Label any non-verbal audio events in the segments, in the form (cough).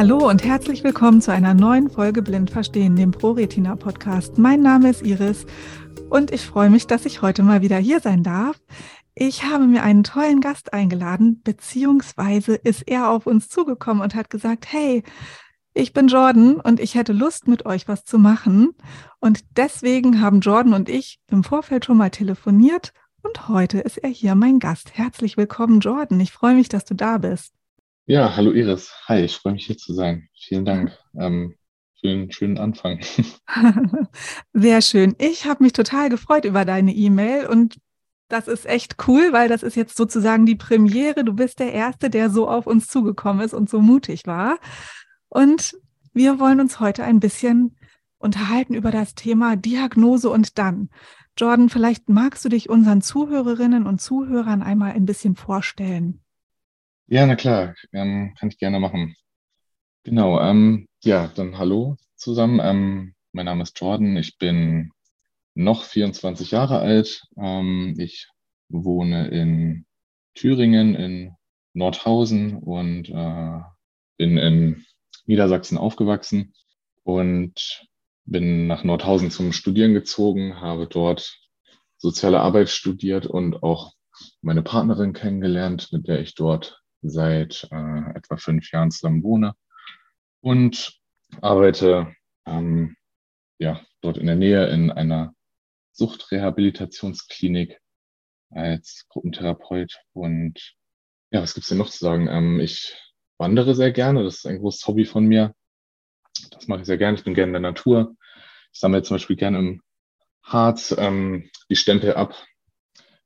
Hallo und herzlich willkommen zu einer neuen Folge Blind Verstehen, dem ProRetina Podcast. Mein Name ist Iris und ich freue mich, dass ich heute mal wieder hier sein darf. Ich habe mir einen tollen Gast eingeladen, beziehungsweise ist er auf uns zugekommen und hat gesagt, hey, ich bin Jordan und ich hätte Lust, mit euch was zu machen. Und deswegen haben Jordan und ich im Vorfeld schon mal telefoniert und heute ist er hier mein Gast. Herzlich willkommen, Jordan. Ich freue mich, dass du da bist. Ja, hallo Iris. Hi, ich freue mich hier zu sein. Vielen Dank ähm, für einen schönen Anfang. (laughs) Sehr schön. Ich habe mich total gefreut über deine E-Mail und das ist echt cool, weil das ist jetzt sozusagen die Premiere. Du bist der Erste, der so auf uns zugekommen ist und so mutig war. Und wir wollen uns heute ein bisschen unterhalten über das Thema Diagnose und dann. Jordan, vielleicht magst du dich unseren Zuhörerinnen und Zuhörern einmal ein bisschen vorstellen. Ja, na klar, ähm, kann ich gerne machen. Genau, ähm, ja, dann hallo zusammen. Ähm, mein Name ist Jordan, ich bin noch 24 Jahre alt. Ähm, ich wohne in Thüringen, in Nordhausen und äh, bin in Niedersachsen aufgewachsen und bin nach Nordhausen zum Studieren gezogen, habe dort soziale Arbeit studiert und auch meine Partnerin kennengelernt, mit der ich dort seit äh, etwa fünf Jahren zusammen wohne und arbeite ähm, ja, dort in der Nähe in einer Suchtrehabilitationsklinik als Gruppentherapeut. Und ja, was gibt's denn noch zu sagen? Ähm, ich wandere sehr gerne, das ist ein großes Hobby von mir. Das mache ich sehr gerne. Ich bin gerne in der Natur. Ich sammle zum Beispiel gerne im Harz ähm, die Stempel ab,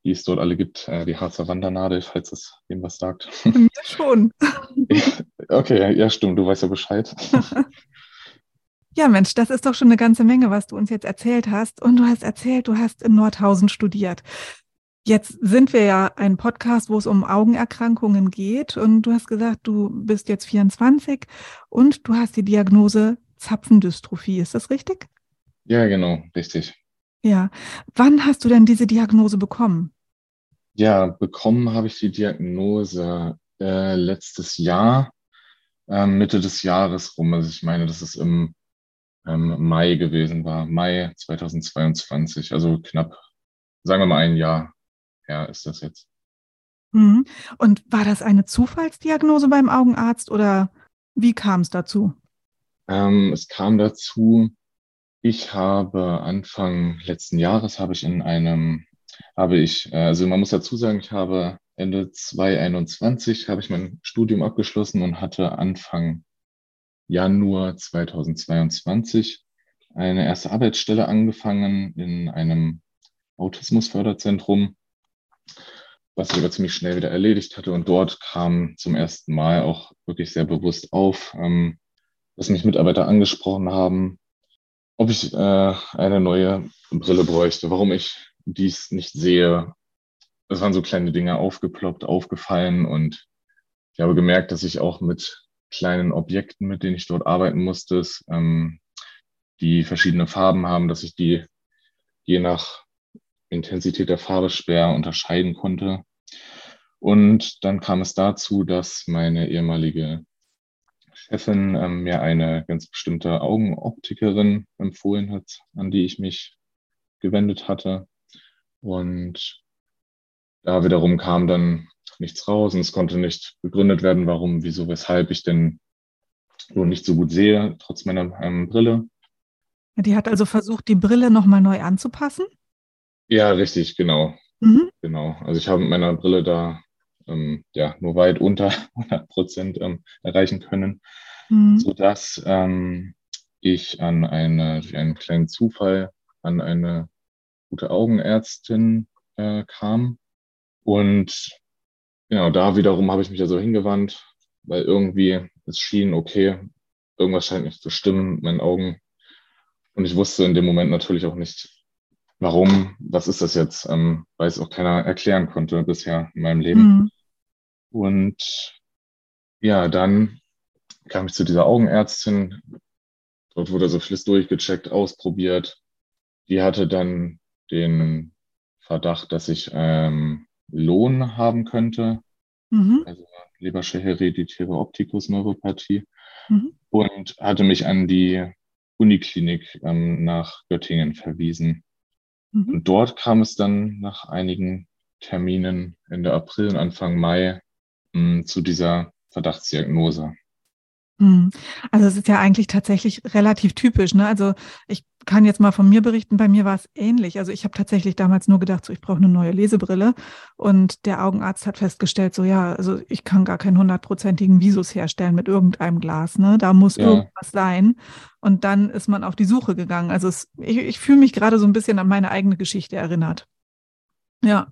die es dort alle gibt, äh, die Harzer Wandernadel, falls es dem was sagt. Mir schon. (laughs) okay, ja, stimmt, du weißt ja Bescheid. (laughs) Ja, Mensch, das ist doch schon eine ganze Menge, was du uns jetzt erzählt hast. Und du hast erzählt, du hast in Nordhausen studiert. Jetzt sind wir ja ein Podcast, wo es um Augenerkrankungen geht. Und du hast gesagt, du bist jetzt 24 und du hast die Diagnose Zapfendystrophie. Ist das richtig? Ja, genau, richtig. Ja. Wann hast du denn diese Diagnose bekommen? Ja, bekommen habe ich die Diagnose äh, letztes Jahr, äh, Mitte des Jahres rum. Also ich meine, das ist im ähm, Mai gewesen war, Mai 2022, also knapp, sagen wir mal ein Jahr her ist das jetzt. Mhm. Und war das eine Zufallsdiagnose beim Augenarzt oder wie kam es dazu? Ähm, es kam dazu, ich habe Anfang letzten Jahres habe ich in einem, habe ich, äh, also man muss dazu sagen, ich habe Ende 2021 habe ich mein Studium abgeschlossen und hatte Anfang Januar 2022 eine erste Arbeitsstelle angefangen in einem Autismusförderzentrum, was ich aber ziemlich schnell wieder erledigt hatte. Und dort kam zum ersten Mal auch wirklich sehr bewusst auf, ähm, dass mich Mitarbeiter angesprochen haben, ob ich äh, eine neue Brille bräuchte, warum ich dies nicht sehe. Es waren so kleine Dinge aufgeploppt, aufgefallen und ich habe gemerkt, dass ich auch mit kleinen Objekten, mit denen ich dort arbeiten musste, ähm, die verschiedene Farben haben, dass ich die je nach Intensität der Farbe schwer unterscheiden konnte. Und dann kam es dazu, dass meine ehemalige Chefin ähm, mir eine ganz bestimmte Augenoptikerin empfohlen hat, an die ich mich gewendet hatte. Und da wiederum kam dann nichts raus und es konnte nicht begründet werden, warum, wieso, weshalb ich denn nur nicht so gut sehe, trotz meiner ähm, Brille. Die hat also versucht, die Brille nochmal neu anzupassen? Ja, richtig, genau. Mhm. Genau. Also ich habe mit meiner Brille da ähm, ja nur weit unter (laughs) 100 Prozent ähm, erreichen können, mhm. sodass ähm, ich an eine, durch einen kleinen Zufall an eine gute Augenärztin äh, kam. Und genau da wiederum habe ich mich also hingewandt, weil irgendwie es schien, okay, irgendwas scheint nicht zu stimmen mit meinen Augen. Und ich wusste in dem Moment natürlich auch nicht, warum, was ist das jetzt, ähm, weil es auch keiner erklären konnte bisher in meinem Leben. Mhm. Und ja, dann kam ich zu dieser Augenärztin. Dort wurde so vieles durchgecheckt, ausprobiert. die hatte dann den Verdacht, dass ich ähm, Lohn haben könnte, mhm. also Lebersche hereditäre Optikusneuropathie, mhm. und hatte mich an die Uniklinik ähm, nach Göttingen verwiesen. Mhm. Und dort kam es dann nach einigen Terminen Ende April und Anfang Mai mh, hm, zu dieser Verdachtsdiagnose. Hm. Also es ist ja eigentlich tatsächlich relativ typisch. Ne? Also ich kann jetzt mal von mir berichten, bei mir war es ähnlich. Also ich habe tatsächlich damals nur gedacht, so ich brauche eine neue Lesebrille. Und der Augenarzt hat festgestellt, so ja, also ich kann gar keinen hundertprozentigen Visus herstellen mit irgendeinem Glas. Ne? Da muss ja. irgendwas sein. Und dann ist man auf die Suche gegangen. Also es, ich, ich fühle mich gerade so ein bisschen an meine eigene Geschichte erinnert. Ja.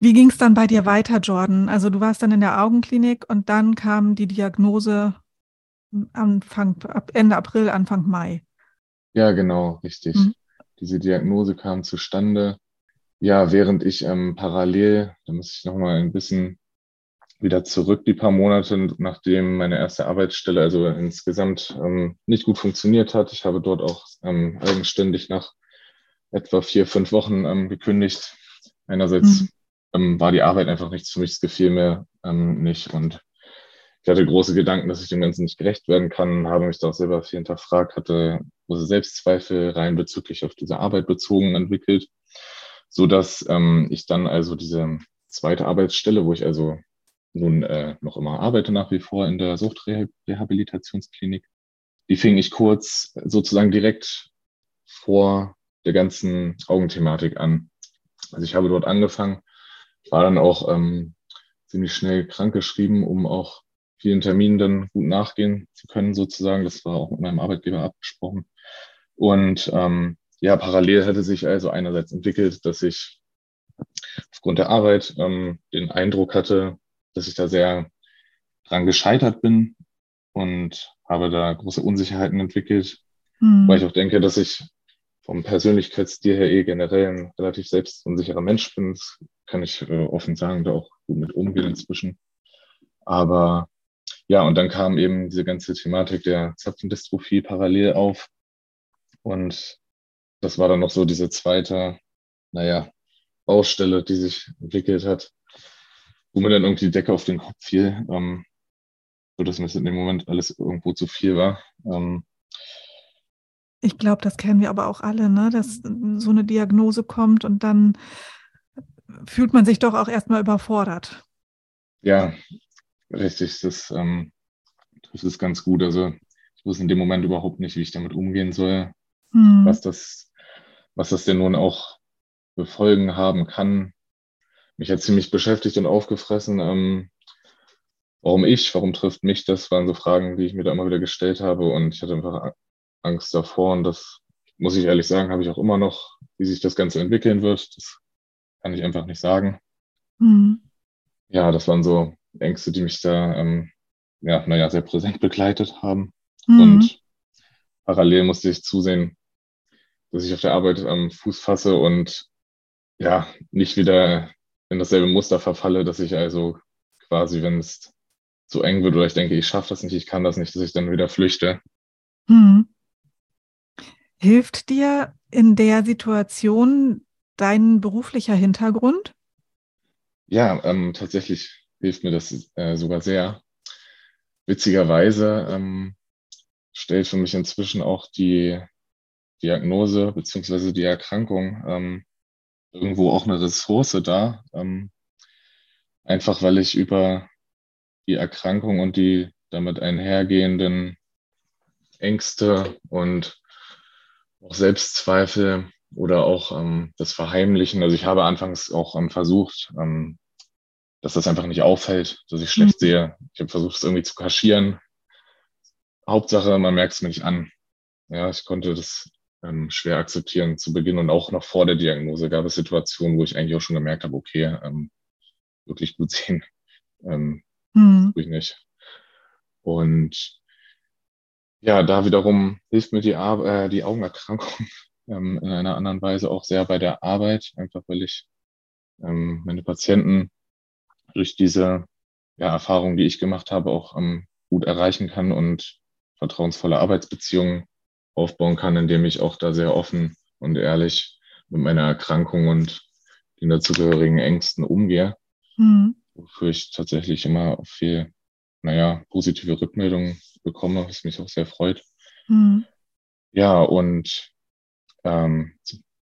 Wie ging es dann bei dir weiter, Jordan? Also du warst dann in der Augenklinik und dann kam die Diagnose Anfang, Ende April, Anfang Mai. Ja, genau, richtig. Mhm. Diese Diagnose kam zustande. Ja, während ich ähm, parallel, da muss ich nochmal ein bisschen wieder zurück, die paar Monate, nachdem meine erste Arbeitsstelle also insgesamt ähm, nicht gut funktioniert hat. Ich habe dort auch ähm, eigenständig nach etwa vier, fünf Wochen ähm, gekündigt. Einerseits mhm ähm, war die Arbeit einfach nichts für mich, es gefiel mir ähm, nicht. Und ich hatte große Gedanken, dass ich dem Ganzen nicht gerecht werden kann, habe mich da auch selber viel hinterfragt, hatte große Selbstzweifel rein bezüglich auf diese Arbeit bezogen entwickelt, so dass ähm, ich dann also diese zweite Arbeitsstelle, wo ich also nun äh, noch immer arbeite nach wie vor in der Suchtrehabilitationsklinik, die fing ich kurz sozusagen direkt vor der ganzen Augenthematik an. Also ich habe dort angefangen, war dann auch ähm, ziemlich schnell krankgeschrieben, um auch vielen Terminen dann gut nachgehen zu können, sozusagen. Das war auch mit meinem Arbeitgeber abgesprochen. Und ähm, ja, parallel hätte sich also einerseits entwickelt, dass ich aufgrund der Arbeit ähm, den Eindruck hatte, dass ich da sehr dran gescheitert bin und habe da große Unsicherheiten entwickelt, mhm. weil ich auch denke, dass ich vom Persönlichkeitsstil her eh generell ein relativ selbstunsicherer Mensch bin. Das kann ich äh, offen sagen, da auch gut mit umgehen inzwischen. Aber ja, und dann kam eben diese ganze Thematik der Zapfendystrophie parallel auf. Und das war dann noch so diese zweite, naja, Baustelle, die sich entwickelt hat, wo mir dann irgendwie die Decke auf den Kopf fiel, ähm, so dass mir in dem Moment alles irgendwo zu viel war. Ähm, ich glaube, das kennen wir aber auch alle, ne? dass so eine Diagnose kommt und dann fühlt man sich doch auch erstmal überfordert. Ja, richtig. Das, ähm, das ist ganz gut. Also ich wusste in dem Moment überhaupt nicht, wie ich damit umgehen soll, hm. was, das, was das denn nun auch für Folgen haben kann. Mich hat ziemlich beschäftigt und aufgefressen. Ähm, warum ich, warum trifft mich das, waren so Fragen, die ich mir da immer wieder gestellt habe. Und ich hatte einfach Angst davor. Und das muss ich ehrlich sagen, habe ich auch immer noch, wie sich das Ganze entwickeln wird. Das kann ich einfach nicht sagen. Mhm. Ja, das waren so Ängste, die mich da, ähm, ja, naja, sehr präsent begleitet haben. Mhm. Und parallel musste ich zusehen, dass ich auf der Arbeit am Fuß fasse und ja, nicht wieder in dasselbe Muster verfalle, dass ich also quasi, wenn es zu eng wird oder ich denke, ich schaffe das nicht, ich kann das nicht, dass ich dann wieder flüchte. Mhm. Hilft dir in der Situation dein beruflicher Hintergrund? Ja, ähm, tatsächlich hilft mir das äh, sogar sehr. Witzigerweise ähm, stellt für mich inzwischen auch die Diagnose beziehungsweise die Erkrankung ähm, irgendwo auch eine Ressource dar. Ähm, einfach weil ich über die Erkrankung und die damit einhergehenden Ängste und auch Selbstzweifel oder auch ähm, das Verheimlichen. Also ich habe anfangs auch ähm, versucht, ähm, dass das einfach nicht auffällt, dass ich schlecht mhm. sehe. Ich habe versucht, es irgendwie zu kaschieren. Hauptsache, man merkt es mir nicht an. Ja, ich konnte das ähm, schwer akzeptieren zu Beginn und auch noch vor der Diagnose gab es Situationen, wo ich eigentlich auch schon gemerkt habe, okay, ähm, wirklich gut (laughs) sehen, ähm, mhm. tue ich nicht. Und ja, da wiederum hilft mir die, Ar äh, die Augenerkrankung (laughs) ähm, in einer anderen Weise auch sehr bei der Arbeit, einfach weil ich ähm, meine Patienten durch diese ja, Erfahrung, die ich gemacht habe, auch ähm, gut erreichen kann und vertrauensvolle Arbeitsbeziehungen aufbauen kann, indem ich auch da sehr offen und ehrlich mit meiner Erkrankung und den dazugehörigen Ängsten umgehe, mhm. wofür ich tatsächlich immer viel, naja, positive Rückmeldungen bekomme, was mich auch sehr freut. Mhm. Ja, und ähm,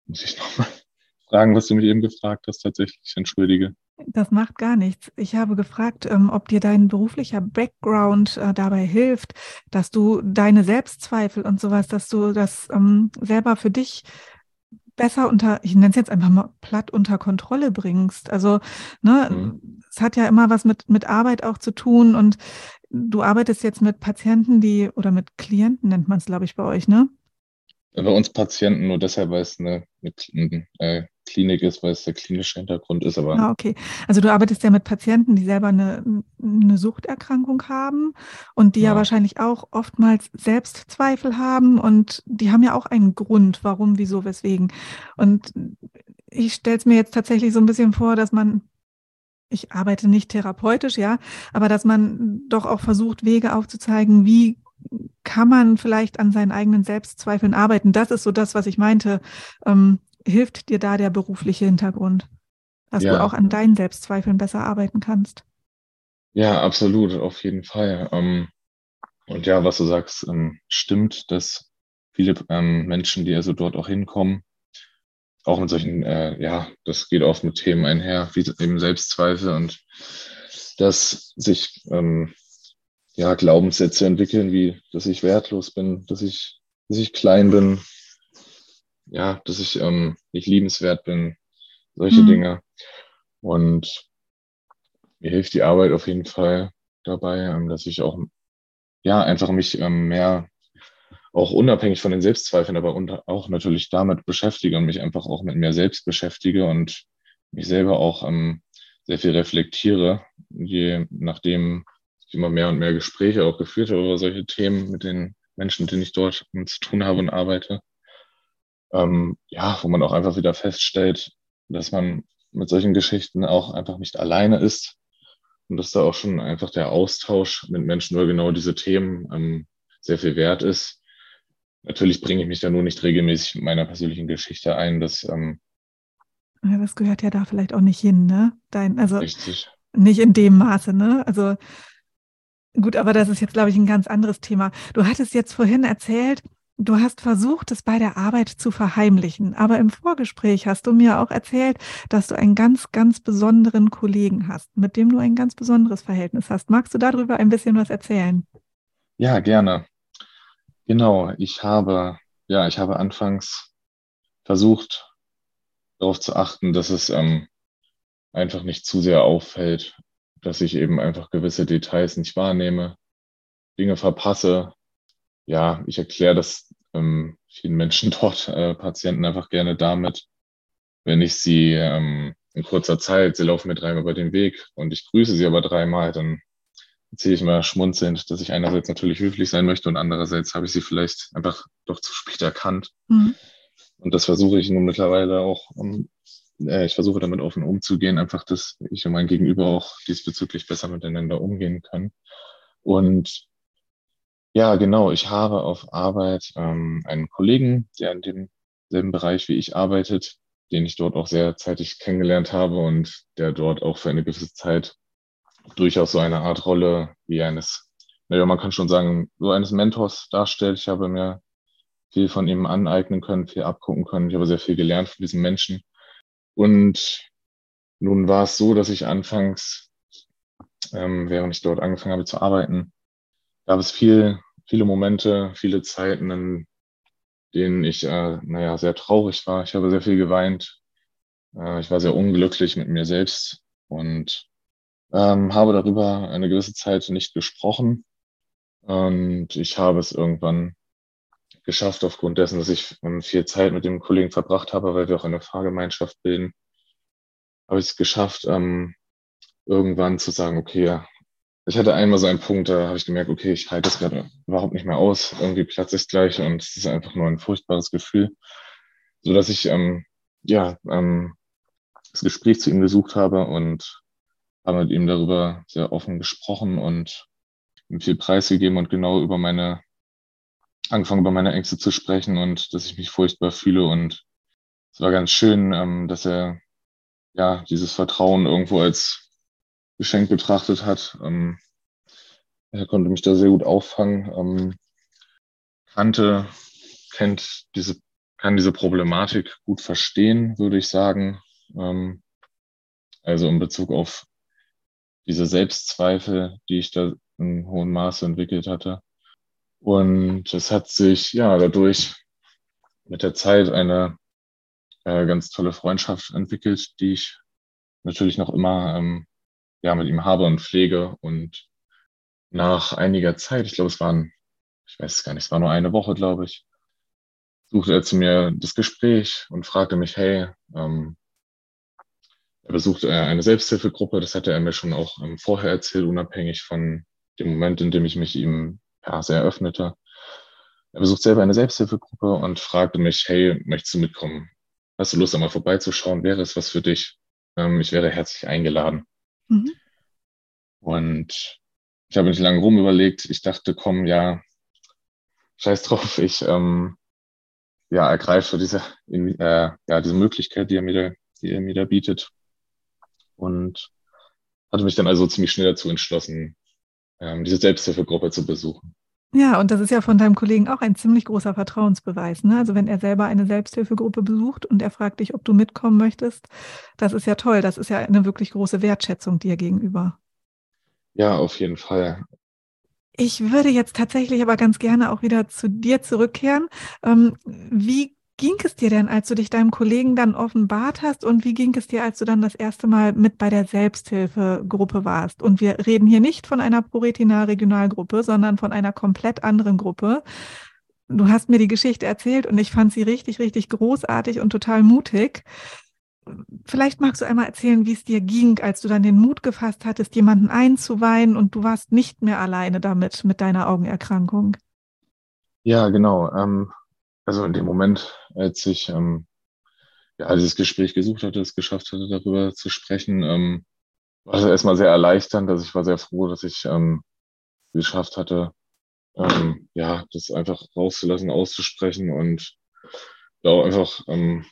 muss ich nochmal (laughs) fragen, was du mich eben gefragt hast, tatsächlich, entschuldige. Das macht gar nichts. Ich habe gefragt, ähm, ob dir dein beruflicher Background äh, dabei hilft, dass du deine Selbstzweifel und sowas, dass du das ähm, selber für dich besser unter, ich nenne es jetzt einfach mal platt unter Kontrolle bringst. Also, ne, mhm. es hat ja immer was mit, mit Arbeit auch zu tun und du arbeitest jetzt mit Patienten, die, oder mit Klienten nennt man es, glaube ich, bei euch, ne? Bei uns Patienten nur deshalb, weil es eine, eine äh, Klinik ist, weil es der klinische Hintergrund ist. Aber ah, okay. Also du arbeitest ja mit Patienten, die selber eine, eine Suchterkrankung haben und die ja. ja wahrscheinlich auch oftmals Selbstzweifel haben und die haben ja auch einen Grund, warum, wieso, weswegen. Und ich stelle es mir jetzt tatsächlich so ein bisschen vor, dass man ich arbeite nicht therapeutisch, ja, aber dass man doch auch versucht, Wege aufzuzeigen, wie kann man vielleicht an seinen eigenen Selbstzweifeln arbeiten? Das ist so das, was ich meinte. Ähm, hilft dir da der berufliche Hintergrund, dass ja. du auch an deinen Selbstzweifeln besser arbeiten kannst? Ja, absolut, auf jeden Fall. Ähm, und ja, was du sagst, ähm, stimmt, dass viele ähm, Menschen, die also dort auch hinkommen, auch mit solchen, äh, ja, das geht oft mit Themen einher, wie eben Selbstzweifel und dass sich ja, Glaubenssätze entwickeln, wie dass ich wertlos bin, dass ich, dass ich klein bin, ja, dass ich ähm, nicht liebenswert bin, solche mhm. Dinge. Und mir hilft die Arbeit auf jeden Fall dabei, ähm, dass ich auch ja einfach mich ähm, mehr auch unabhängig von den Selbstzweifeln, aber unter, auch natürlich damit beschäftige und mich einfach auch mit mir selbst beschäftige und mich selber auch ähm, sehr viel reflektiere, je nachdem ich immer mehr und mehr Gespräche auch geführt habe über solche Themen mit den Menschen, mit denen ich dort zu tun habe und arbeite. Ähm, ja, wo man auch einfach wieder feststellt, dass man mit solchen Geschichten auch einfach nicht alleine ist und dass da auch schon einfach der Austausch mit Menschen über genau diese Themen ähm, sehr viel wert ist. Natürlich bringe ich mich da nur nicht regelmäßig mit meiner persönlichen Geschichte ein, dass ähm, ja, das gehört ja da vielleicht auch nicht hin, ne? Dein, also richtig. nicht in dem Maße, ne? Also Gut, aber das ist jetzt, glaube ich, ein ganz anderes Thema. Du hattest jetzt vorhin erzählt, du hast versucht, es bei der Arbeit zu verheimlichen. Aber im Vorgespräch hast du mir auch erzählt, dass du einen ganz, ganz besonderen Kollegen hast, mit dem du ein ganz besonderes Verhältnis hast. Magst du darüber ein bisschen was erzählen? Ja, gerne. Genau, ich habe, ja, ich habe anfangs versucht, darauf zu achten, dass es ähm, einfach nicht zu sehr auffällt, dass ich eben einfach gewisse Details nicht wahrnehme, Dinge verpasse. Ja, ich erkläre das ähm, vielen Menschen (laughs) dort, äh, Patienten einfach gerne damit, wenn ich sie ähm, in kurzer Zeit, sie laufen mir dreimal über den Weg und ich grüße sie aber dreimal, dann erzähle ich mal schmunzelnd, dass ich einerseits natürlich höflich sein möchte und andererseits habe ich sie vielleicht einfach doch zu spät erkannt. Mhm. Und das versuche ich nun mittlerweile auch um, äh, ich versuche damit offen umzugehen, einfach, dass ich und mein Gegenüber auch diesbezüglich besser miteinander umgehen können. Und ja, genau, ich habe auf Arbeit ähm, einen Kollegen, der in demselben Bereich wie ich arbeitet, den ich dort auch sehr zeitig kennengelernt habe und der dort auch für eine gewisse Zeit durchaus so eine Art Rolle wie eines, naja, man kann schon sagen, so eines Mentors darstellt. Ich habe mir viel von ihm aneignen können, viel abgucken können. Ich habe sehr viel gelernt von diesem Menschen. Und nun war es so, dass ich anfangs, ähm, während ich dort angefangen habe zu arbeiten, gab es viel, viele Momente, viele Zeiten, in denen ich, äh, naja, sehr traurig war. Ich habe sehr viel geweint. Äh, ich war sehr unglücklich mit mir selbst und ähm, habe darüber eine gewisse Zeit nicht gesprochen. Und ich habe es irgendwann geschafft, aufgrund dessen, dass ich ähm, viel Zeit mit dem Kollegen verbracht habe, weil wir auch eine Fahrgemeinschaft bilden, habe ich es geschafft, ähm, irgendwann zu sagen, okay, ich hatte einmal so einen Punkt, da habe ich gemerkt, okay, ich halte das gerade überhaupt nicht mehr aus, irgendwie platze ich gleich und es ist einfach nur ein furchtbares Gefühl, so dass ich ähm, ja ähm, das Gespräch zu ihm gesucht habe und habe mit ihm darüber sehr offen gesprochen und ihm viel preisgegeben und genau über meine angefangen, über meine Ängste zu sprechen und dass ich mich furchtbar fühle. Und es war ganz schön, ähm, dass er ja dieses Vertrauen irgendwo als Geschenk betrachtet hat. Ähm, er konnte mich da sehr gut auffangen, ähm, kannte, kennt diese, kann diese Problematik gut verstehen, würde ich sagen. Ähm, also in Bezug auf diese Selbstzweifel, die ich da in hohem Maße entwickelt hatte. Und es hat sich ja dadurch mit der Zeit eine äh, ganz tolle Freundschaft entwickelt, die ich natürlich noch immer ähm, ja mit ihm habe und pflege. Und nach einiger Zeit, ich glaube, es waren, ich weiß es gar nicht, es war nur eine Woche, glaube ich, suchte er zu mir das Gespräch und fragte mich, hey, ähm, er besucht eine Selbsthilfegruppe, das hatte er mir schon auch ähm, vorher erzählt, unabhängig von dem Moment, in dem ich mich ihm ja, sehr öffnete. Er besucht selber eine Selbsthilfegruppe und fragte mich, hey, möchtest du mitkommen? Hast du Lust, einmal vorbeizuschauen? Wäre es was für dich? Ähm, ich wäre herzlich eingeladen. Mhm. Und ich habe nicht lange rum überlegt. Ich dachte, komm, ja, scheiß drauf, ich ähm, ja, ergreife diese, äh, ja, diese Möglichkeit, die er, mir da, die er mir da bietet. Und hatte mich dann also ziemlich schnell dazu entschlossen, ähm, diese Selbsthilfegruppe zu besuchen. Ja, und das ist ja von deinem Kollegen auch ein ziemlich großer Vertrauensbeweis. Ne? Also wenn er selber eine Selbsthilfegruppe besucht und er fragt dich, ob du mitkommen möchtest, das ist ja toll. Das ist ja eine wirklich große Wertschätzung dir gegenüber. Ja, auf jeden Fall. Ich würde jetzt tatsächlich aber ganz gerne auch wieder zu dir zurückkehren. Ähm, wie ging es dir denn, als du dich deinem Kollegen dann offenbart hast und wie ging es dir, als du dann das erste Mal mit bei der Selbsthilfegruppe warst? Und wir reden hier nicht von einer ProRetina Regionalgruppe, sondern von einer komplett anderen Gruppe. Du hast mir die Geschichte erzählt und ich fand sie richtig, richtig großartig und total mutig. Vielleicht magst du einmal erzählen, wie es dir ging, als du dann den Mut gefasst hattest, jemanden einzuweihen und du warst nicht mehr alleine damit, mit deiner Augenerkrankung. Ja, genau. Ähm, also in dem Moment, als ich ähm, ja, dieses Gespräch gesucht hatte, es geschafft hatte, darüber zu sprechen, ähm, war es erstmal sehr erleichternd. Also ich war sehr froh, dass ich ähm, geschafft hatte, ähm, ja, das einfach rauszulassen, auszusprechen und ja, auch einfach, ähm,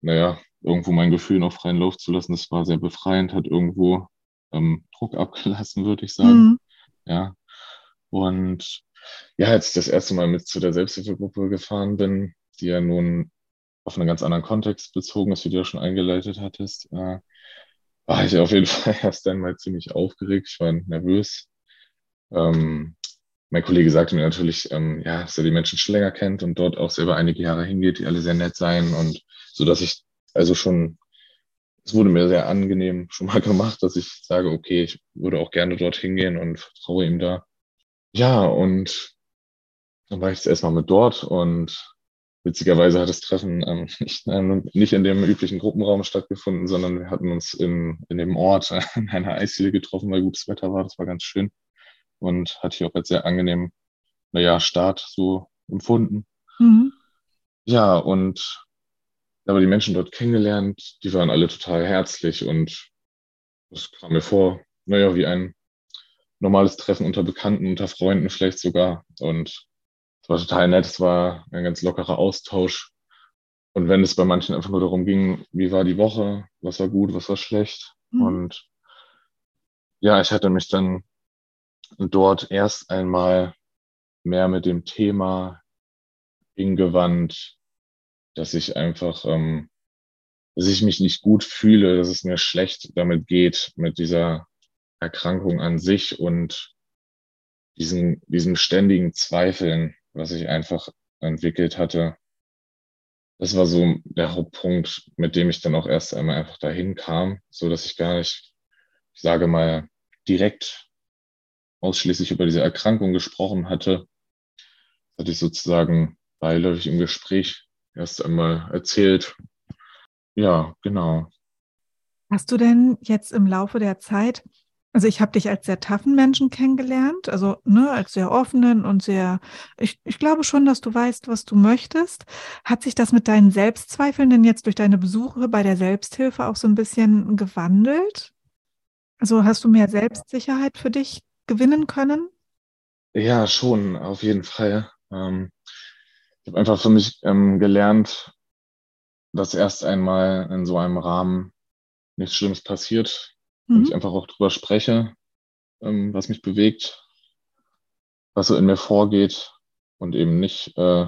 naja, irgendwo mein Gefühl noch freien Lauf zu lassen. Das war sehr befreiend, hat irgendwo ähm, Druck abgelassen, würde ich sagen. Mhm. Ja. Und ja, als ich das erste Mal mit zu der Selbsthilfegruppe gefahren bin, die ja nun auf einen ganz anderen Kontext bezogen ist, wie du ja schon eingeleitet hattest, äh, war ich auf jeden (laughs) Fall erst einmal ziemlich aufgeregt. Ich war nervös. Ähm, mein Kollege sagte mir natürlich, ähm, ja, dass er die Menschen schon länger kennt und dort auch selber einige Jahre hingeht, die alle sehr nett seien und so, dass ich also schon, es wurde mir sehr angenehm (laughs) schon mal gemacht, dass ich sage, okay, ich würde auch gerne dort hingehen und vertraue ihm da. Ja, und dann war ich jetzt erstmal mit dort und witzigerweise hat das Treffen ähm, (laughs) nicht, ähm, nicht in dem üblichen Gruppenraum stattgefunden, sondern wir hatten uns in, in dem Ort äh, (laughs) in einer Eisdiele getroffen, weil gutes Wetter war. Das war ganz schön und hatte ich auch als sehr angenehm, naja, Start so empfunden. Mhm. Ja, und aber die Menschen dort kennengelernt, die waren alle total herzlich und es kam mir vor, naja, wie ein normales Treffen unter Bekannten, unter Freunden vielleicht sogar. Und es war total nett, es war ein ganz lockerer Austausch. Und wenn es bei manchen einfach nur darum ging, wie war die Woche, was war gut, was war schlecht. Mhm. Und ja, ich hatte mich dann dort erst einmal mehr mit dem Thema hingewandt, dass ich einfach, ähm, dass ich mich nicht gut fühle, dass es mir schlecht damit geht, mit dieser Erkrankung an sich und diesen, diesem ständigen Zweifeln, was ich einfach entwickelt hatte. Das war so der Hauptpunkt, mit dem ich dann auch erst einmal einfach dahin kam, so dass ich gar nicht, ich sage mal, direkt ausschließlich über diese Erkrankung gesprochen hatte. Das hatte ich sozusagen beiläufig im Gespräch erst einmal erzählt. Ja, genau. Hast du denn jetzt im Laufe der Zeit also ich habe dich als sehr taffen Menschen kennengelernt, also ne, als sehr offenen und sehr, ich, ich glaube schon, dass du weißt, was du möchtest. Hat sich das mit deinen Selbstzweifeln denn jetzt durch deine Besuche bei der Selbsthilfe auch so ein bisschen gewandelt? Also hast du mehr Selbstsicherheit für dich gewinnen können? Ja, schon, auf jeden Fall. Ähm, ich habe einfach für mich ähm, gelernt, dass erst einmal in so einem Rahmen nichts Schlimmes passiert, mhm. ich einfach auch drüber spreche, ähm, was mich bewegt, was so in mir vorgeht und eben nicht äh,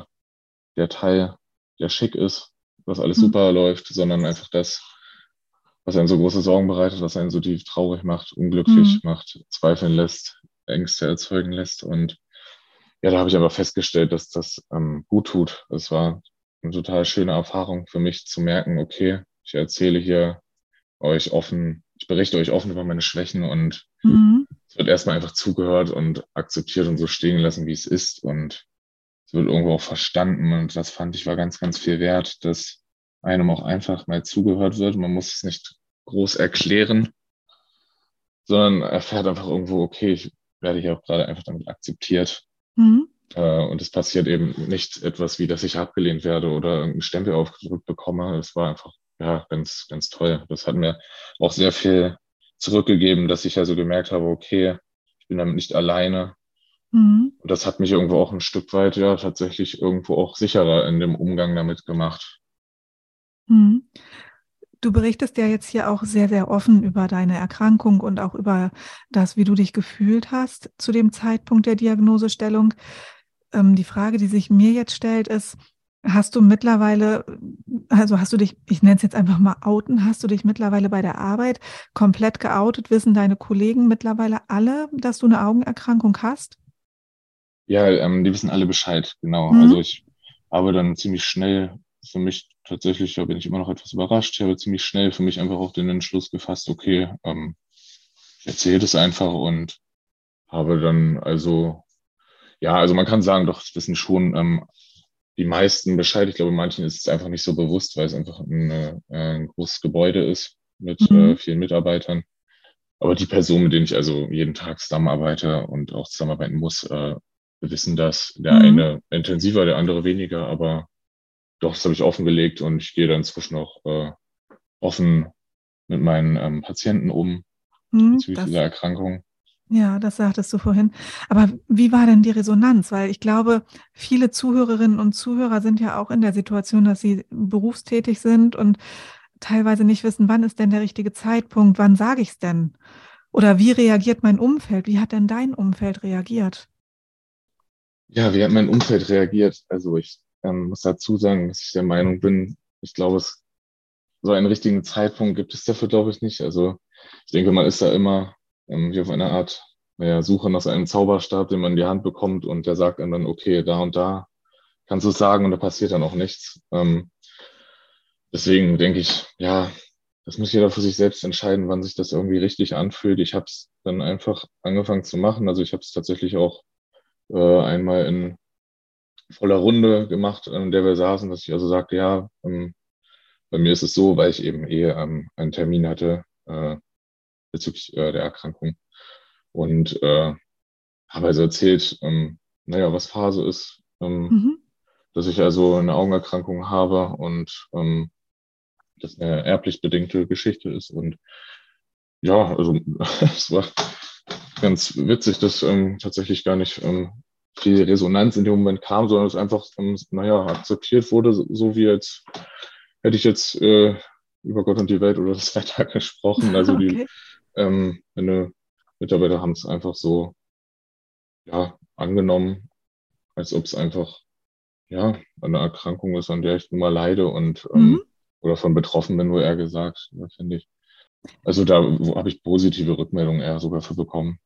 der Teil, der schick ist, was alles mhm. super läuft, sondern einfach das, was einen so große Sorgen bereitet, was einen so tief traurig macht, unglücklich mhm. macht, zweifeln lässt, Ängste erzeugen lässt. Und ja, da habe ich aber festgestellt, dass das ähm, gut tut. Es war eine total schöne Erfahrung für mich zu merken, okay, ich erzähle hier euch offen, ich berichte euch offen über meine Schwächen und mhm. es wird erstmal einfach zugehört und akzeptiert und so stehen lassen, wie es ist. Und es wird irgendwo auch verstanden. Und das fand ich war ganz, ganz viel wert, dass einem auch einfach mal zugehört wird. Man muss es nicht groß erklären, sondern erfährt einfach irgendwo, okay, ich werde hier auch gerade einfach damit akzeptiert. Mhm. Äh, und es passiert eben nicht etwas wie, dass ich abgelehnt werde oder irgendeinen Stempel aufgedrückt bekomme. Es war einfach, ja, ganz, ganz toll. Das hat mir auch sehr viel zurückgegeben, dass ich also gemerkt habe, okay, ich bin damit nicht alleine. Mhm. Und das hat mich irgendwo auch ein Stück weit, ja, tatsächlich irgendwo auch sicherer in dem Umgang damit gemacht. Mhm. Du berichtest ja jetzt hier auch sehr, sehr offen über deine Erkrankung und auch über das, wie du dich gefühlt hast zu dem Zeitpunkt der Diagnosestellung. Ähm, die Frage, die sich mir jetzt stellt, ist, hast du mittlerweile, also hast du dich, ich nenne es jetzt einfach mal outen, hast du dich mittlerweile bei der Arbeit komplett geoutet? Wissen deine Kollegen mittlerweile alle, dass du eine Augenerkrankung hast? Ja, ähm, die wissen alle Bescheid, genau. Mhm. Also ich habe dann ziemlich schnell für mich tatsächlich, da bin ich immer noch etwas überrascht. Ich habe ziemlich schnell für mich einfach auch den Entschluss gefasst, okay, ähm, ich erzähle das einfach und habe dann also, ja, also man kann sagen, doch, das wissen schon ähm, die meisten Bescheid. Ich glaube, manchen ist es einfach nicht so bewusst, weil es einfach ein, äh, ein großes Gebäude ist mit mhm. äh, vielen Mitarbeitern. Aber die Personen, mit denen ich also jeden Tag zusammenarbeite und auch zusammenarbeiten muss, äh, wissen das. Der mhm. eine intensiver, der andere weniger, aber doch, das habe ich offengelegt und ich gehe da inzwischen auch äh, offen mit meinen ähm, Patienten um mhm, bezüglich dieser Erkrankung. Ja, das sagtest du vorhin. Aber wie war denn die Resonanz? Weil ich glaube, viele Zuhörerinnen und Zuhörer sind ja auch in der Situation, dass sie berufstätig sind und teilweise nicht wissen, wann ist denn der richtige Zeitpunkt, wann sage ich es denn? Oder wie reagiert mein Umfeld? Wie hat denn dein Umfeld reagiert? Ja, wie hat mein Umfeld reagiert? Also ich ähm, muss dazu sagen, dass ich der Meinung bin, ich glaube, es so einen richtigen Zeitpunkt gibt es dafür, glaube ich, nicht. Also ich denke, man ist da immer ähm, wie auf einer Art naja, Suche nach einem Zauberstab, den man in die Hand bekommt und der sagt einem dann, okay, da und da kannst du es sagen und da passiert dann auch nichts. Ähm, deswegen denke ich, ja, das muss jeder für sich selbst entscheiden, wann sich das irgendwie richtig anfühlt. Ich habe es dann einfach angefangen zu machen. Also ich habe es tatsächlich auch äh, einmal in voller Runde gemacht, in der wir saßen, dass ich also sagte, ja, ähm, bei mir ist es so, weil ich eben eh ähm, einen Termin hatte äh, bezüglich äh, der Erkrankung und äh, habe also erzählt, ähm, naja, was Phase ist, ähm, mhm. dass ich also eine Augenerkrankung habe und ähm, das eine erblich bedingte Geschichte ist und ja, also (laughs) es war ganz witzig, dass ähm, tatsächlich gar nicht ähm, viel Resonanz in dem Moment kam, sondern es einfach, ähm, naja, akzeptiert wurde, so wie jetzt hätte ich jetzt äh, über Gott und die Welt oder das Wetter (laughs) gesprochen. Also (laughs) okay. die ähm, meine Mitarbeiter haben es einfach so ja, angenommen, als ob es einfach ja eine Erkrankung ist, an der ich nun mal leide und ähm, mhm. oder von betroffen bin, nur eher gesagt, finde ich. Also da habe ich positive Rückmeldungen eher sogar für bekommen.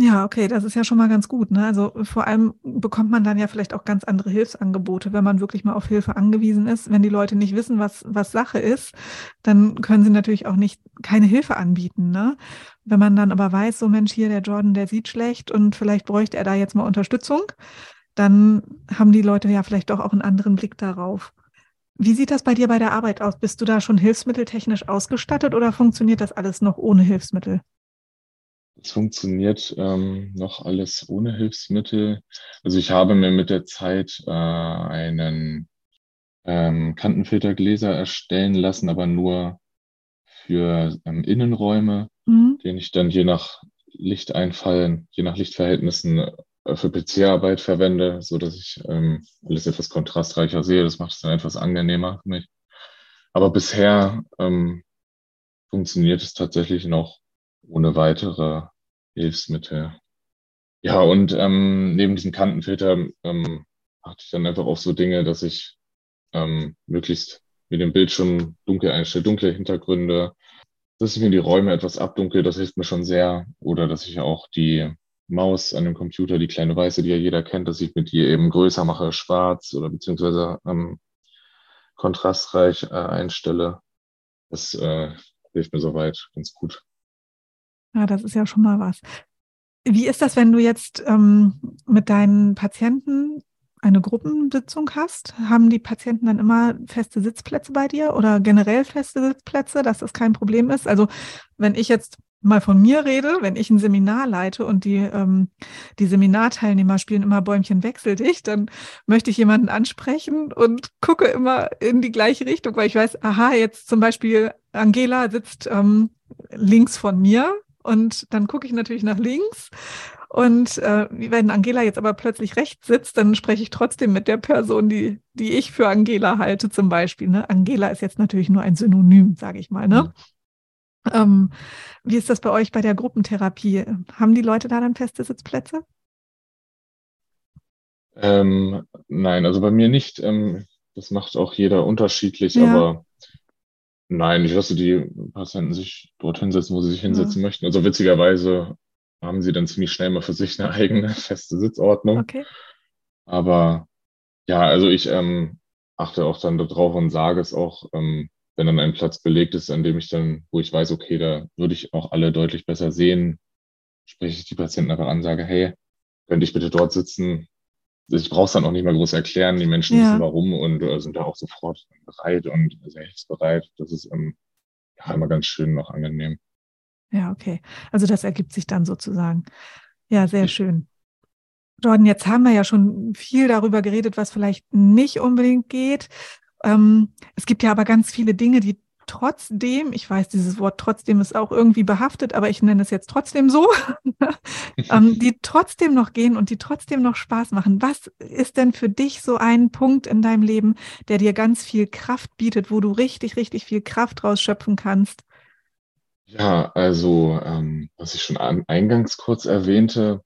Ja, okay, das ist ja schon mal ganz gut. Ne? Also vor allem bekommt man dann ja vielleicht auch ganz andere Hilfsangebote, wenn man wirklich mal auf Hilfe angewiesen ist. Wenn die Leute nicht wissen, was, was Sache ist, dann können sie natürlich auch nicht keine Hilfe anbieten. Ne? Wenn man dann aber weiß, so Mensch, hier der Jordan, der sieht schlecht und vielleicht bräuchte er da jetzt mal Unterstützung, dann haben die Leute ja vielleicht doch auch einen anderen Blick darauf. Wie sieht das bei dir bei der Arbeit aus? Bist du da schon hilfsmitteltechnisch ausgestattet oder funktioniert das alles noch ohne Hilfsmittel? Es funktioniert ähm, noch alles ohne Hilfsmittel. Also ich habe mir mit der Zeit äh, einen ähm, Kantenfiltergläser erstellen lassen, aber nur für ähm, Innenräume, mhm. den ich dann je nach Lichteinfall, je nach Lichtverhältnissen äh, für PC-Arbeit verwende, so dass ich ähm, alles etwas kontrastreicher sehe. Das macht es dann etwas angenehmer für mich. Aber bisher ähm, funktioniert es tatsächlich noch ohne weitere Hilfsmittel. Ja, und ähm, neben diesem Kantenfilter ähm, achte ich dann einfach auf so Dinge, dass ich ähm, möglichst mir den Bildschirm dunkel einstelle, dunkle Hintergründe, dass ich mir die Räume etwas abdunkel, das hilft mir schon sehr. Oder dass ich auch die Maus an dem Computer, die kleine weiße, die ja jeder kennt, dass ich mit die eben größer mache, schwarz oder beziehungsweise ähm, kontrastreich äh, einstelle. Das äh, hilft mir soweit ganz gut. Ja, das ist ja schon mal was. Wie ist das, wenn du jetzt ähm, mit deinen Patienten eine Gruppensitzung hast? Haben die Patienten dann immer feste Sitzplätze bei dir oder generell feste Sitzplätze, dass das kein Problem ist? Also wenn ich jetzt mal von mir rede, wenn ich ein Seminar leite und die, ähm, die Seminarteilnehmer spielen immer Bäumchen wechsel dich, dann möchte ich jemanden ansprechen und gucke immer in die gleiche Richtung, weil ich weiß, aha, jetzt zum Beispiel Angela sitzt ähm, links von mir und dann gucke ich natürlich nach links. Und äh, wenn Angela jetzt aber plötzlich rechts sitzt, dann spreche ich trotzdem mit der Person, die, die ich für Angela halte, zum Beispiel. Ne? Angela ist jetzt natürlich nur ein Synonym, sage ich mal. Ne? Mhm. Ähm, wie ist das bei euch bei der Gruppentherapie? Haben die Leute da dann feste Sitzplätze? Ähm, nein, also bei mir nicht. Ähm, das macht auch jeder unterschiedlich, ja. aber nein, ich lasse die Patienten sich dort hinsetzen, wo sie sich hinsetzen ja. möchten. Also witzigerweise haben sie dann ziemlich schnell mal für sich eine (laughs) eigene feste Sitzordnung. Okay. Aber ja, also ich ähm, achte auch dann darauf und sage es auch, ähm, wenn dann ein Platz belegt ist, an dem ich dann, wo ich weiß, okay, da würde ich auch alle deutlich besser sehen, spreche ich die Patienten einfach an, sage, hey, könnte ich bitte dort sitzen? Ich brauche es dann auch nicht mal groß erklären. Die Menschen ja. wissen warum und äh, sind da auch sofort bereit und sehr hilfsbereit. Das ist ähm, ja immer ganz schön noch angenehm. Ja, okay. Also das ergibt sich dann sozusagen. Ja, sehr schön. Jordan, jetzt haben wir ja schon viel darüber geredet, was vielleicht nicht unbedingt geht. Ähm, es gibt ja aber ganz viele Dinge, die trotzdem, ich weiß, dieses Wort trotzdem ist auch irgendwie behaftet, aber ich nenne es jetzt trotzdem so, (laughs) ähm, die trotzdem noch gehen und die trotzdem noch Spaß machen. Was ist denn für dich so ein Punkt in deinem Leben, der dir ganz viel Kraft bietet, wo du richtig, richtig viel Kraft rausschöpfen kannst? Ja, also ähm, was ich schon eingangs kurz erwähnte,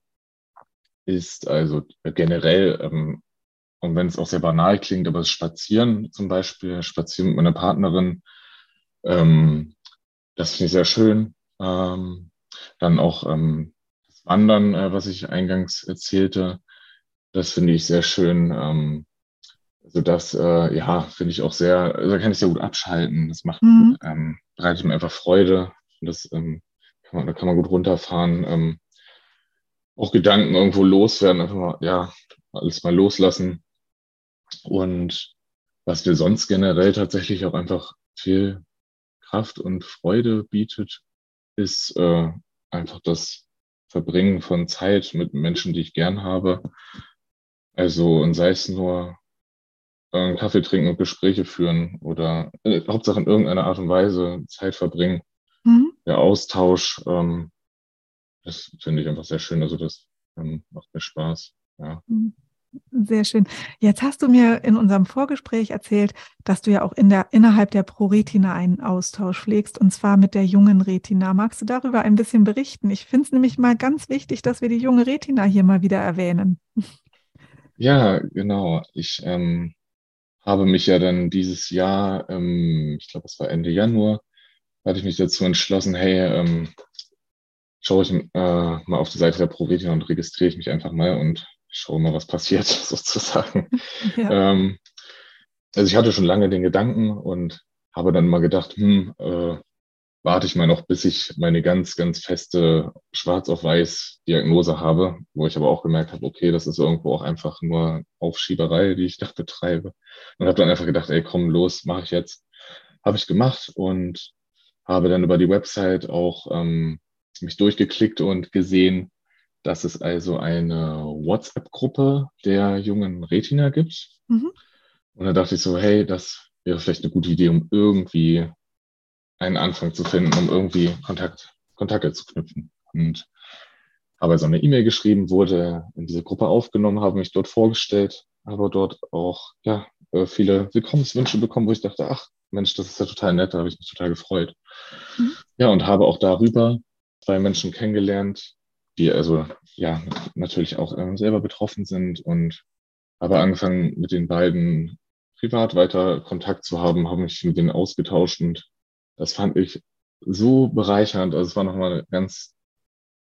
ist also generell ähm, und wenn es auch sehr banal klingt, aber das Spazieren zum Beispiel, Spazieren mit meiner Partnerin, ähm, das finde ich sehr schön. Ähm, dann auch ähm, das Wandern, äh, was ich eingangs erzählte, das finde ich sehr schön. Ähm, also das, äh, ja, finde ich auch sehr, also da kann ich sehr gut abschalten. Das macht, mhm. ähm, bereitet mir einfach Freude. Das ähm, kann man, da kann man gut runterfahren. Ähm, auch Gedanken irgendwo loswerden, einfach mal, ja, alles mal loslassen. Und was mir sonst generell tatsächlich auch einfach viel Kraft und Freude bietet, ist äh, einfach das Verbringen von Zeit mit Menschen, die ich gern habe. Also, und sei es nur äh, Kaffee trinken und Gespräche führen oder äh, Hauptsache in irgendeiner Art und Weise Zeit verbringen. Mhm. Der Austausch, ähm, das finde ich einfach sehr schön. Also das ähm, macht mir Spaß. Ja. Mhm. Sehr schön. Jetzt hast du mir in unserem Vorgespräch erzählt, dass du ja auch in der, innerhalb der ProRetina einen Austausch pflegst, und zwar mit der jungen Retina. Magst du darüber ein bisschen berichten? Ich finde es nämlich mal ganz wichtig, dass wir die junge Retina hier mal wieder erwähnen. Ja, genau. Ich ähm, habe mich ja dann dieses Jahr, ähm, ich glaube, es war Ende Januar, hatte ich mich dazu entschlossen, hey, ähm, schaue ich äh, mal auf die Seite der ProRetina und registriere ich mich einfach mal und schaue mal, was passiert, (laughs) sozusagen. (laughs) Ja. Ähm, also ich hatte schon lange den Gedanken und habe dann mal gedacht, hm, äh, warte ich mal noch, bis ich meine ganz, ganz feste Schwarz auf Weiß Diagnose habe, wo ich aber auch gemerkt habe, okay, das ist irgendwo auch einfach nur Aufschieberei, die ich da betreibe. Und habe dann einfach gedacht, ey, komm, los, mache ich jetzt. Habe ich gemacht und habe dann über die Website auch ähm, mich durchgeklickt und gesehen, dass es also eine WhatsApp-Gruppe der jungen Retina gibt. Mhm. Und da dachte ich so, hey, das wäre vielleicht eine gute Idee, um irgendwie einen Anfang zu finden, um irgendwie Kontakt, Kontakte zu knüpfen. Und habe so eine E-Mail geschrieben, wurde in diese Gruppe aufgenommen, habe mich dort vorgestellt, habe dort auch ja, äh, viele Willkommenswünsche bekommen, wo ich dachte, ach Mensch, das ist ja total nett, da habe ich mich total gefreut. Mhm. Ja, und habe auch darüber zwei Menschen kennengelernt, die also ja natürlich auch ähm, selber betroffen sind und habe angefangen mit den beiden privat weiter Kontakt zu haben, habe mich mit denen ausgetauscht und das fand ich so bereichernd. Also es war nochmal ganz,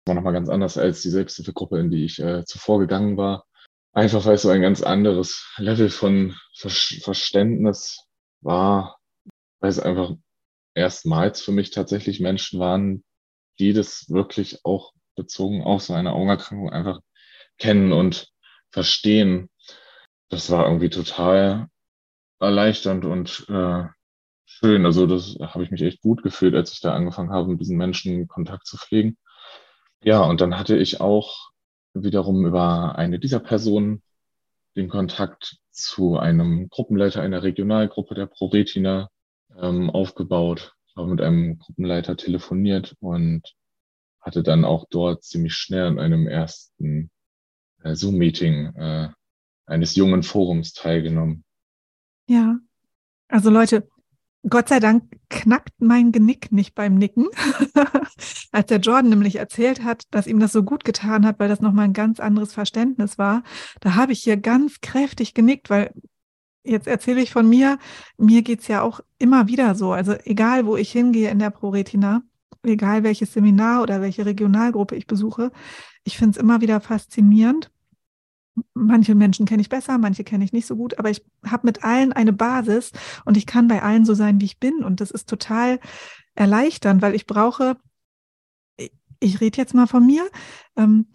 war noch mal ganz anders als die Selbsthilfegruppe, in die ich äh, zuvor gegangen war. Einfach weil es so ein ganz anderes Level von Ver Verständnis war, weil es einfach erstmals für mich tatsächlich Menschen waren, die das wirklich auch bezogen auf so eine Augenerkrankung einfach kennen und verstehen. Das war irgendwie total erleichternd und äh, schön. Also das habe ich mich echt gut gefühlt, als ich da angefangen habe, mit diesen Menschen Kontakt zu pflegen. Ja, und dann hatte ich auch wiederum über eine dieser Personen den Kontakt zu einem Gruppenleiter einer Regionalgruppe der ProRetina ähm, aufgebaut, habe mit einem Gruppenleiter telefoniert und hatte dann auch dort ziemlich schnell an einem ersten äh, Zoom-Meeting äh, eines jungen Forums teilgenommen. Ja, also Leute, Gott sei Dank knackt mein Genick nicht beim Nicken. (laughs) Als der Jordan nämlich erzählt hat, dass ihm das so gut getan hat, weil das nochmal ein ganz anderes Verständnis war, da habe ich hier ganz kräftig genickt, weil jetzt erzähle ich von mir, mir geht's ja auch immer wieder so. Also egal, wo ich hingehe in der ProRetina, egal welches Seminar oder welche Regionalgruppe ich besuche, ich finde es immer wieder faszinierend, manche Menschen kenne ich besser, manche kenne ich nicht so gut, aber ich habe mit allen eine Basis und ich kann bei allen so sein, wie ich bin. Und das ist total erleichternd, weil ich brauche, ich rede jetzt mal von mir, ähm,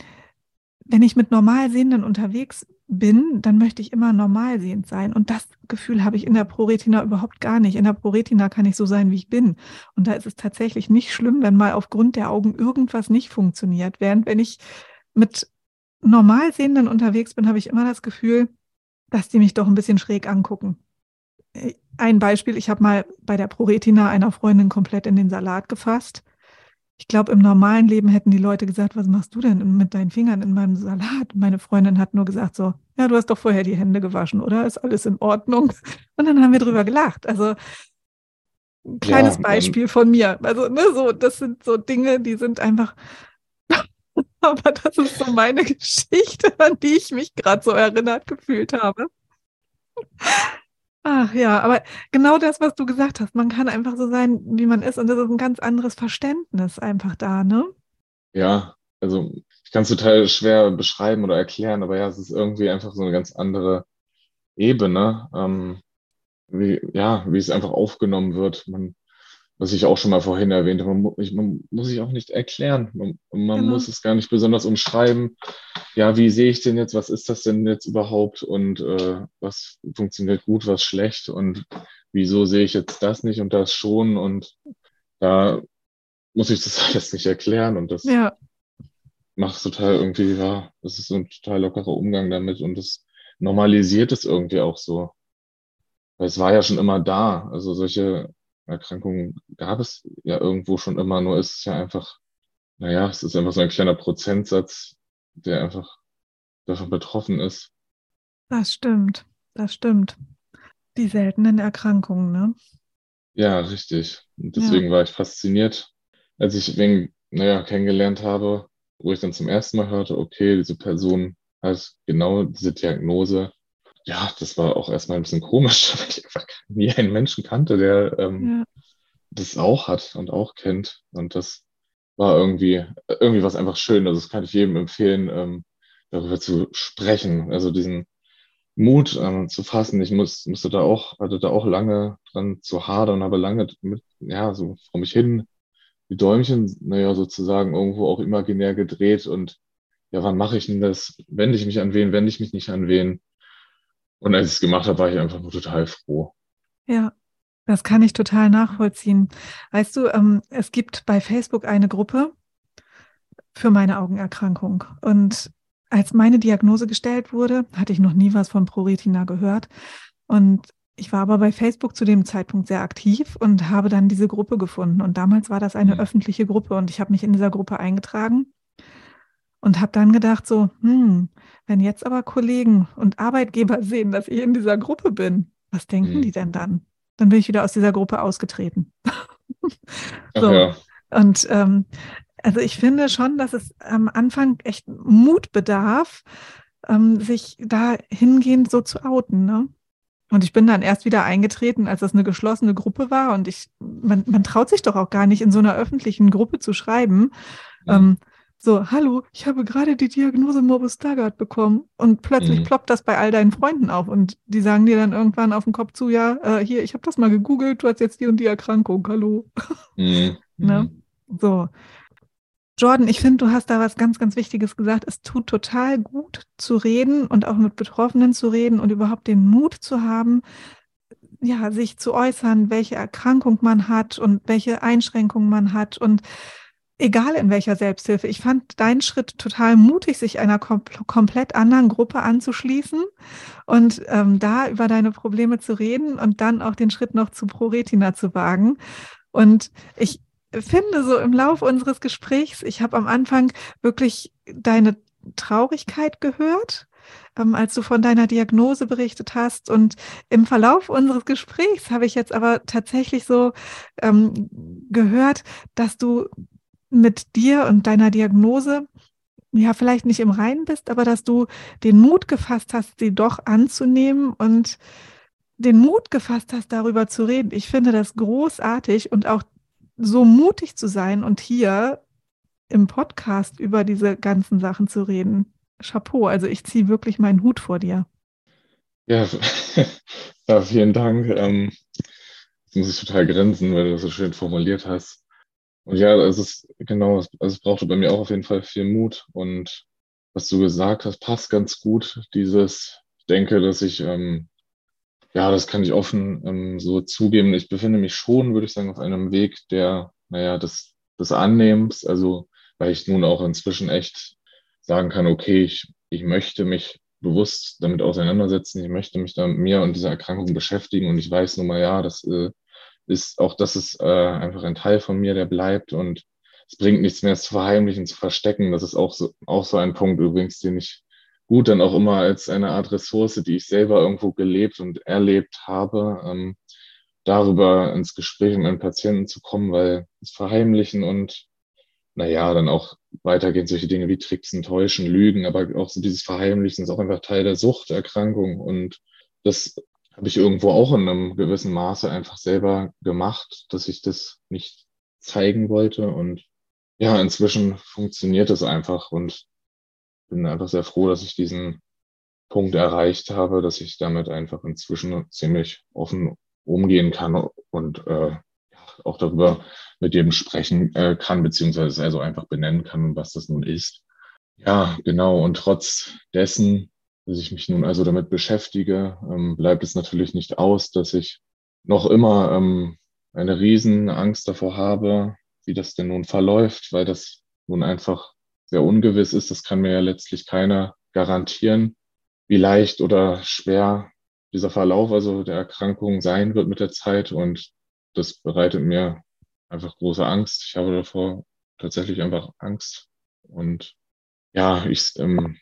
wenn ich mit Normalsehenden unterwegs bin, dann möchte ich immer normalsehend sein. Und das Gefühl habe ich in der ProRetina überhaupt gar nicht. In der ProRetina kann ich so sein, wie ich bin. Und da ist es tatsächlich nicht schlimm, wenn mal aufgrund der Augen irgendwas nicht funktioniert. Während wenn ich mit Normalsehenden unterwegs bin, habe ich immer das Gefühl, dass die mich doch ein bisschen schräg angucken. Äh, ein Beispiel, ich habe mal bei der ProRetina einer Freundin komplett in den Salat gefasst. Ich glaube, im normalen Leben hätten die Leute gesagt, was machst du denn mit deinen Fingern in meinem Salat? Meine Freundin hat nur gesagt so, ja, du hast doch vorher die Hände gewaschen, oder? Ist alles in Ordnung? Und dann haben wir drüber gelacht. Also ein kleines ja, Beispiel von mir. Also, ne, so, das sind so Dinge, die sind einfach (laughs) aber das ist so meine (laughs) Geschichte, an die ich mich gerade so erinnert gefühlt habe. Ach ja, aber genau das, was du gesagt hast, man kann einfach so sein, wie man ist und das ist ein ganz anderes Verständnis einfach da, ne? Ja, also ich kann es total schwer beschreiben oder erklären, aber ja, es ist irgendwie einfach so eine ganz andere Ebene, ähm, wie, ja, wie es einfach aufgenommen wird. Man was ich auch schon mal vorhin erwähnte, man, ich, man muss sich auch nicht erklären. Man, man genau. muss es gar nicht besonders umschreiben. Ja, wie sehe ich denn jetzt? Was ist das denn jetzt überhaupt? Und äh, was funktioniert gut, was schlecht? Und wieso sehe ich jetzt das nicht und das schon? Und da muss ich das (laughs) alles nicht erklären. Und das ja. macht total irgendwie, ja, das ist so ein total lockerer Umgang damit. Und das normalisiert es irgendwie auch so. Weil es war ja schon immer da. Also solche Erkrankungen gab es ja irgendwo schon immer, nur ist es ja einfach, naja, es ist einfach so ein kleiner Prozentsatz, der einfach davon betroffen ist. Das stimmt, das stimmt. Die seltenen Erkrankungen, ne? Ja, richtig. Und deswegen ja. war ich fasziniert, als ich wen, naja, kennengelernt habe, wo ich dann zum ersten Mal hörte, okay, diese Person hat genau diese Diagnose ja, das war auch erstmal ein bisschen komisch, (laughs) weil ich einfach nie einen Menschen kannte, der ähm, ja. das auch hat und auch kennt. Und das war irgendwie, irgendwie was einfach schön. Also das kann ich jedem empfehlen, ähm, darüber zu sprechen. Also diesen Mut ähm, zu fassen. Ich muss, musste da auch, hatte da auch lange dran zu hadern, habe lange mit, ja, so vor mich hin die Däumchen, naja, sozusagen irgendwo auch imaginär gedreht und ja, wann mache ich denn das? Wende ich mich an wen, wende ich mich nicht an wen? Und als ich es gemacht habe, war ich einfach nur total froh. Ja, das kann ich total nachvollziehen. Weißt du, ähm, es gibt bei Facebook eine Gruppe für meine Augenerkrankung. Und als meine Diagnose gestellt wurde, hatte ich noch nie was von ProRetina gehört. Und ich war aber bei Facebook zu dem Zeitpunkt sehr aktiv und habe dann diese Gruppe gefunden. Und damals war das eine mhm. öffentliche Gruppe und ich habe mich in dieser Gruppe eingetragen. Und habe dann gedacht, so, hm, wenn jetzt aber Kollegen und Arbeitgeber (laughs) sehen, dass ich in dieser Gruppe bin, was denken mhm. die denn dann? Dann bin ich wieder aus dieser Gruppe ausgetreten. (laughs) so. Ja. Und ähm, also ich finde schon, dass es am Anfang echt Mut bedarf, ähm, sich da hingehend so zu outen. Ne? Und ich bin dann erst wieder eingetreten, als das eine geschlossene Gruppe war. Und ich, man, man traut sich doch auch gar nicht, in so einer öffentlichen Gruppe zu schreiben. Mhm. Ähm, so, hallo, ich habe gerade die Diagnose Morbus Stargardt bekommen. Und plötzlich mhm. ploppt das bei all deinen Freunden auf. Und die sagen dir dann irgendwann auf den Kopf zu, ja, äh, hier, ich habe das mal gegoogelt, du hast jetzt die und die Erkrankung, hallo. Mhm. (laughs) ne? Mhm. So. Jordan, ich finde, du hast da was ganz, ganz Wichtiges gesagt. Es tut total gut zu reden und auch mit Betroffenen zu reden und überhaupt den Mut zu haben, ja, sich zu äußern, welche Erkrankung man hat und welche Einschränkungen man hat und egal in welcher Selbsthilfe. Ich fand deinen Schritt total mutig, sich einer kom komplett anderen Gruppe anzuschließen und ähm, da über deine Probleme zu reden und dann auch den Schritt noch zu ProRetina zu wagen. Und ich finde so im Laufe unseres Gesprächs, ich habe am Anfang wirklich deine Traurigkeit gehört, ähm, als du von deiner Diagnose berichtet hast. Und im Verlauf unseres Gesprächs habe ich jetzt aber tatsächlich so ähm, gehört, dass du mit dir und deiner Diagnose ja vielleicht nicht im Reinen bist, aber dass du den Mut gefasst hast, sie doch anzunehmen und den Mut gefasst hast, darüber zu reden. Ich finde das großartig und auch so mutig zu sein und hier im Podcast über diese ganzen Sachen zu reden. Chapeau, also ich ziehe wirklich meinen Hut vor dir. Ja, (laughs) ja vielen Dank. Ähm, das muss ich total grinsen, weil du das so schön formuliert hast. Und ja, es ist genau, also es brauchte bei mir auch auf jeden Fall viel Mut. Und was du gesagt hast, passt ganz gut. Dieses, ich denke, dass ich ähm, ja, das kann ich offen ähm, so zugeben. Ich befinde mich schon, würde ich sagen, auf einem Weg der, naja, des, des Annehmens. Also, weil ich nun auch inzwischen echt sagen kann, okay, ich, ich möchte mich bewusst damit auseinandersetzen. Ich möchte mich da mit mir und dieser Erkrankung beschäftigen. Und ich weiß nun mal, ja, das äh, ist auch, das ist äh, einfach ein Teil von mir, der bleibt. Und es bringt nichts mehr, es zu verheimlichen, zu verstecken. Das ist auch so, auch so ein Punkt übrigens, den ich gut dann auch immer als eine Art Ressource, die ich selber irgendwo gelebt und erlebt habe, ähm, darüber ins Gespräch mit meinen Patienten zu kommen, weil das Verheimlichen und naja, dann auch weitergehen solche Dinge wie Tricksen, Täuschen, Lügen, aber auch so dieses Verheimlichen ist auch einfach Teil der Suchterkrankung und das habe ich irgendwo auch in einem gewissen Maße einfach selber gemacht, dass ich das nicht zeigen wollte und ja, inzwischen funktioniert es einfach und bin einfach sehr froh, dass ich diesen Punkt erreicht habe, dass ich damit einfach inzwischen ziemlich offen umgehen kann und äh, auch darüber mit jedem sprechen äh, kann, beziehungsweise also einfach benennen kann, was das nun ist. Ja, genau. Und trotz dessen, dass ich mich nun also damit beschäftige, ähm, bleibt es natürlich nicht aus, dass ich noch immer ähm, eine riesen Angst davor habe, wie das denn nun verläuft, weil das nun einfach sehr ungewiss ist. Das kann mir ja letztlich keiner garantieren, wie leicht oder schwer dieser Verlauf also der Erkrankung sein wird mit der Zeit. Und das bereitet mir einfach große Angst. Ich habe davor tatsächlich einfach Angst. Und ja, ich ähm,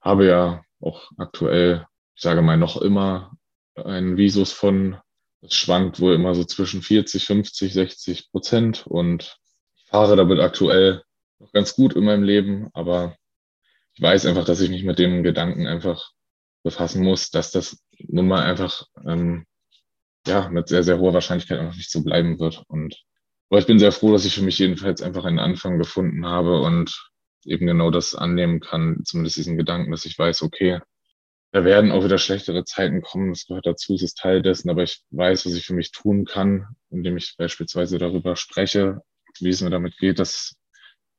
habe ja auch aktuell, ich sage mal noch immer, einen Visus von, das schwankt wohl immer so zwischen 40, 50, 60 Prozent. Und ich fahre damit aktuell noch ganz gut in meinem Leben, aber ich weiß einfach, dass ich mich mit dem Gedanken einfach befassen muss, dass das nun mal einfach ähm, ja mit sehr, sehr hoher Wahrscheinlichkeit einfach nicht so bleiben wird. Und aber ich bin sehr froh, dass ich für mich jedenfalls einfach einen Anfang gefunden habe und eben genau das annehmen kann, zumindest diesen Gedanken, dass ich weiß, okay, da werden auch wieder schlechtere Zeiten kommen, das gehört dazu, es ist Teil dessen, aber ich weiß, was ich für mich tun kann, indem ich beispielsweise darüber spreche, wie es mir damit geht, dass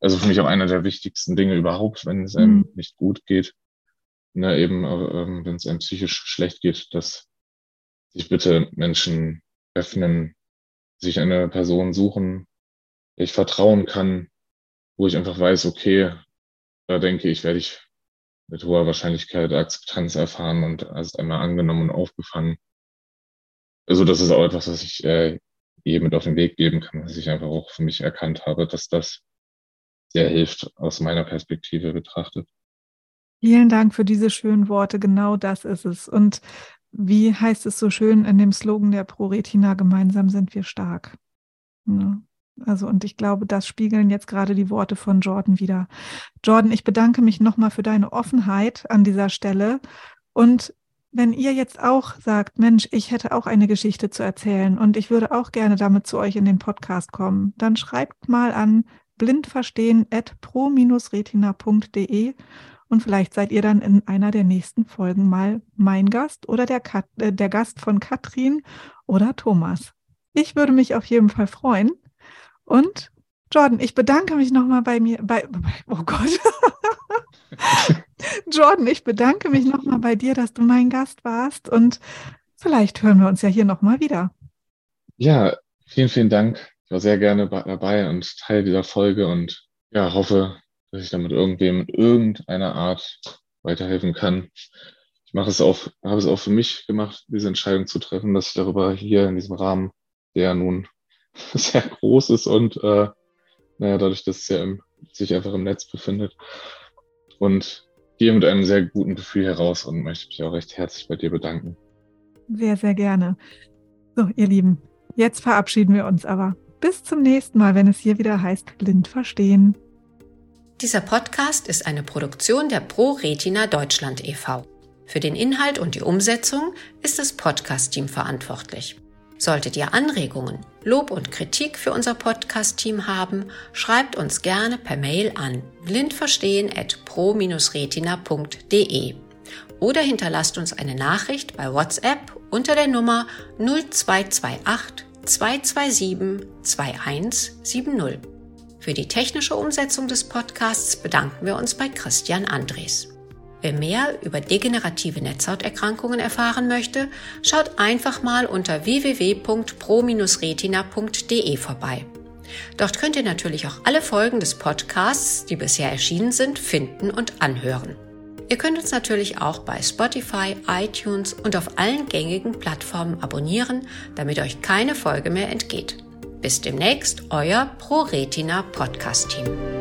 also für mich auch einer der wichtigsten Dinge überhaupt, wenn es einem mhm. nicht gut geht. Ne, eben, ähm, wenn es einem psychisch schlecht geht, dass sich bitte Menschen öffnen, sich eine Person suchen, der ich vertrauen kann, wo ich einfach weiß, okay, da denke ich, werde ich mit hoher Wahrscheinlichkeit Akzeptanz erfahren und erst einmal angenommen und aufgefangen. Also das ist auch etwas, was ich äh, jedem mit auf den Weg geben kann, was ich einfach auch für mich erkannt habe, dass das sehr hilft aus meiner Perspektive betrachtet. Vielen Dank für diese schönen Worte. Genau das ist es. Und wie heißt es so schön in dem Slogan der ProRetina, gemeinsam sind wir stark. Ja. Also, und ich glaube, das spiegeln jetzt gerade die Worte von Jordan wieder. Jordan, ich bedanke mich nochmal für deine Offenheit an dieser Stelle. Und wenn ihr jetzt auch sagt, Mensch, ich hätte auch eine Geschichte zu erzählen und ich würde auch gerne damit zu euch in den Podcast kommen, dann schreibt mal an blindverstehen.pro-retina.de und vielleicht seid ihr dann in einer der nächsten Folgen mal mein Gast oder der, Kat äh, der Gast von Katrin oder Thomas. Ich würde mich auf jeden Fall freuen. Und Jordan, ich bedanke mich nochmal bei mir, bei, oh Gott. (laughs) Jordan, ich bedanke mich nochmal bei dir, dass du mein Gast warst und vielleicht hören wir uns ja hier nochmal wieder. Ja, vielen, vielen Dank. Ich war sehr gerne dabei und Teil dieser Folge und ja, hoffe, dass ich damit irgendwem in irgendeiner Art weiterhelfen kann. Ich mache es auch, habe es auch für mich gemacht, diese Entscheidung zu treffen, dass ich darüber hier in diesem Rahmen, der nun (laughs) sehr groß ist und äh, naja, dadurch, dass es ja im, sich einfach im Netz befindet. Und gehe mit einem sehr guten Gefühl heraus und möchte mich auch recht herzlich bei dir bedanken. Sehr, sehr gerne. So, ihr Lieben, jetzt verabschieden wir uns aber. Bis zum nächsten Mal, wenn es hier wieder heißt Blind verstehen. Dieser Podcast ist eine Produktion der Pro Retina Deutschland e.V. Für den Inhalt und die Umsetzung ist das Podcast-Team verantwortlich. Solltet ihr Anregungen, Lob und Kritik für unser Podcast-Team haben, schreibt uns gerne per Mail an blindverstehen.pro-retina.de oder hinterlasst uns eine Nachricht bei WhatsApp unter der Nummer 0228 227 2170. Für die technische Umsetzung des Podcasts bedanken wir uns bei Christian Andres. Wer mehr über degenerative Netzhauterkrankungen erfahren möchte, schaut einfach mal unter www.pro-retina.de vorbei. Dort könnt ihr natürlich auch alle Folgen des Podcasts, die bisher erschienen sind, finden und anhören. Ihr könnt uns natürlich auch bei Spotify, iTunes und auf allen gängigen Plattformen abonnieren, damit euch keine Folge mehr entgeht. Bis demnächst, euer ProRetina Podcast Team.